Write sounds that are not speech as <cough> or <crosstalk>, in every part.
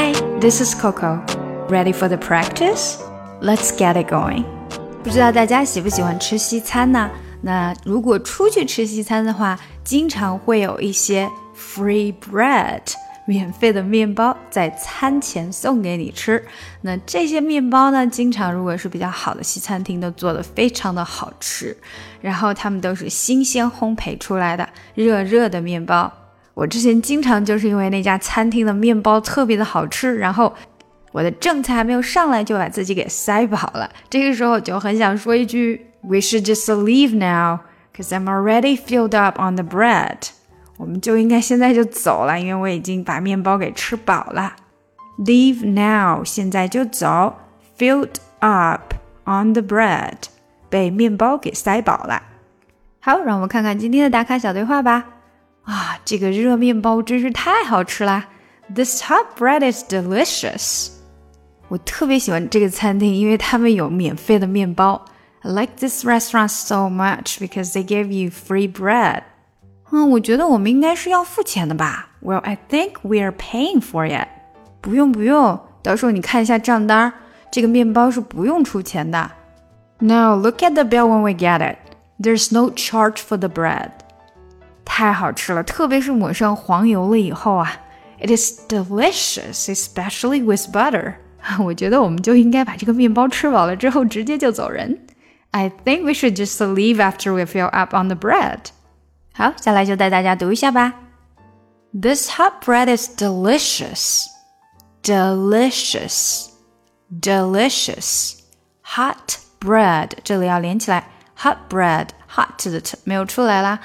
Hi, this is Coco. Ready for the practice? Let's get it going. 不知道大家喜不喜欢吃西餐呢？那如果出去吃西餐的话，经常会有一些 free bread。免费的面包在餐前送给你吃，那这些面包呢，经常如果是比较好的西餐厅，都做的非常的好吃，然后他们都是新鲜烘焙出来的热热的面包。我之前经常就是因为那家餐厅的面包特别的好吃，然后我的正菜还没有上来就把自己给塞饱了。这个时候就很想说一句：We should just leave now, cause I'm already filled up on the bread. 我们就应该现在就走了，因为我已经把面包给吃饱了。Leave now，现在就走。Filled up on the bread，被面包给塞饱了。好，让我们看看今天的打卡小对话吧。啊，这个热面包真是太好吃啦！This hot bread is delicious。我特别喜欢这个餐厅，因为他们有免费的面包。I like this restaurant so much because they give you free bread. 嗯，我觉得我们应该是要付钱的吧？Well, I think we are paying for it。不用不用，到时候你看一下账单，这个面包是不用出钱的。No, look at the bill when we get it. There's no charge for the bread. 太好吃了，特别是抹上黄油了以后啊，It is delicious, especially with butter. 我觉得我们就应该把这个面包吃饱了之后直接就走人。I think <laughs> we should just leave after we fill up on the bread. 好，下来就带大家读一下吧。This hot bread is delicious, delicious, delicious. Hot bread 这里要连起来，hot bread hot 的 t 没有出来啦。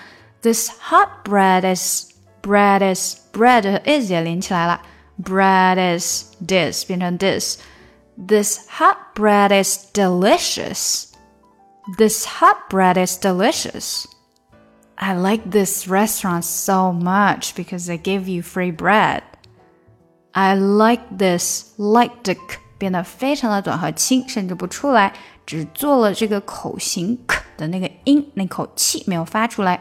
This hot bread is bread is bread is 也连起来了，bread is this 变成 this。This hot bread is delicious. This hot bread is delicious. I like this restaurant so much because they give you free bread. I like this like 的 k 变得非常的短和轻，甚至不出来，只做了这个口型 k 的那个音，那口气没有发出来。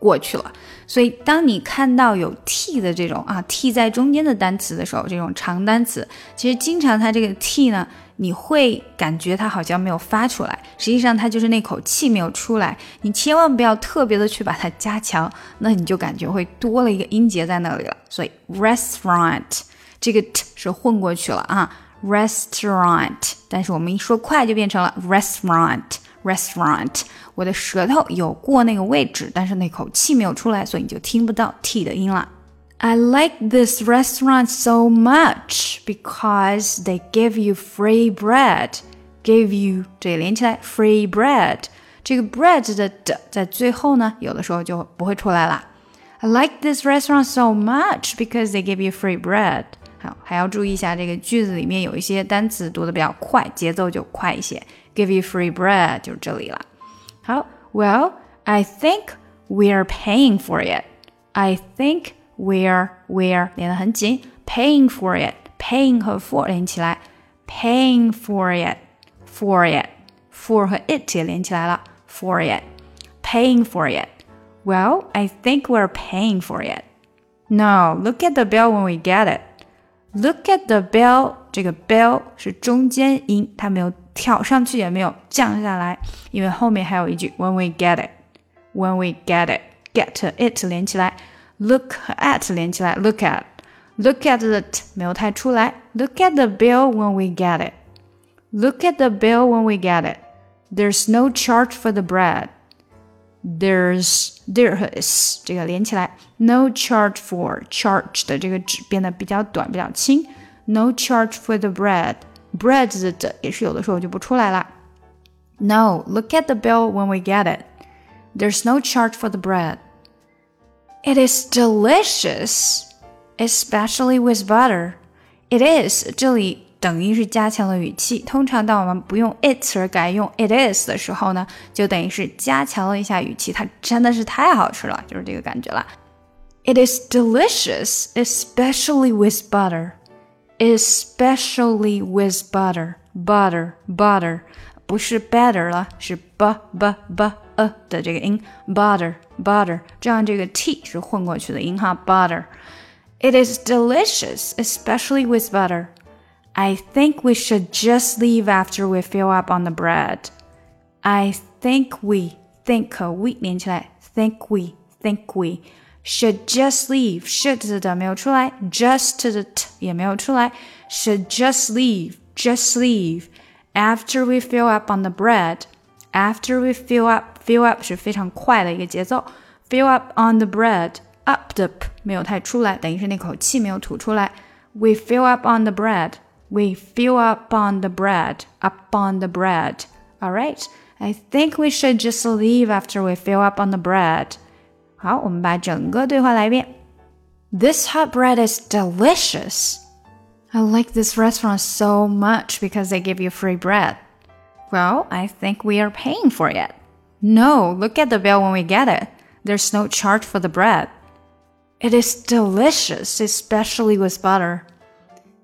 过去了。所以当你看到有 t 的这种啊 t 在中间的单词的时候，这种长单词，其实经常它这个 t 呢。你会感觉它好像没有发出来，实际上它就是那口气没有出来。你千万不要特别的去把它加强，那你就感觉会多了一个音节在那里了。所以 restaurant 这个 t 是混过去了啊，restaurant。但是我们一说快就变成了 restaurant restaurant，restaurant。我的舌头有过那个位置，但是那口气没有出来，所以你就听不到 t 的音了。I like this restaurant so much because they give you free bread. Give you 这连起来 free bread，这个 bread 的的在最后呢，有的时候就不会出来了。I like this restaurant so much because they give you free bread。 好，还要注意一下这个句子里面有一些单词读的比较快，节奏就快一些。Give you free bread 就是这里了。好，Well, I think we are paying for it. I think where where 连得很紧，paying for it paying 和 for 连起来，paying for it for it for 和 it 也连起来了，for it paying for it. Well, I think we're paying for it. No, look at the bill when we get it. Look at the bill，这个 bill 是中间音，它没有跳上去，也没有降下来，因为后面还有一句 when we get it. When we get it, get it 连起来。look at 连起来，look at。Look at the t 没有太出来。Look at the bill when we get it. Look at the bill when we get it. There's no charge for the bread. There's there 和 is 这个连起来，no charge for charge 的这个纸变得比较短，比较轻。No charge for the bread. Bread 的的也是有的时候就不出来了。No, look at the bill when we get it. There's no charge for the bread. It is delicious, especially with butter. It is 这里 等于是加强了语气。通常当我们不用 it 而改用 it is 的时候呢，就等于是加强了一下语气。它真的是太好吃了，就是这个感觉了。It is delicious, especially with butter. Especially with butter, butter, butter，不是 better 了，是 b b b a 的这个音，butter, butter，这样这个 t 是混过去的音哈，butter。It is delicious, especially with butter. I think we should just leave after we fill up on the bread. I think we think we 连起来，think we think we should just leave should 的没有出来，just 的 t 也没有出来，should just leave just leave after we fill up on the bread. After we fill up fill up 是非常快的一个节奏，fill up on the bread。up 的 p 没有太出来，等于是那口气没有吐出来。We fill up on the bread. We fill up on the bread. Up on the bread. All right. I think we should just leave after we fill up on the bread. 好，我们把整个对话来一遍。This hot bread is delicious. I like this restaurant so much because they give you free bread. Well, I think we are paying for it. No, look at the bill when we get it. There's no charge for the bread. It is delicious, especially with butter.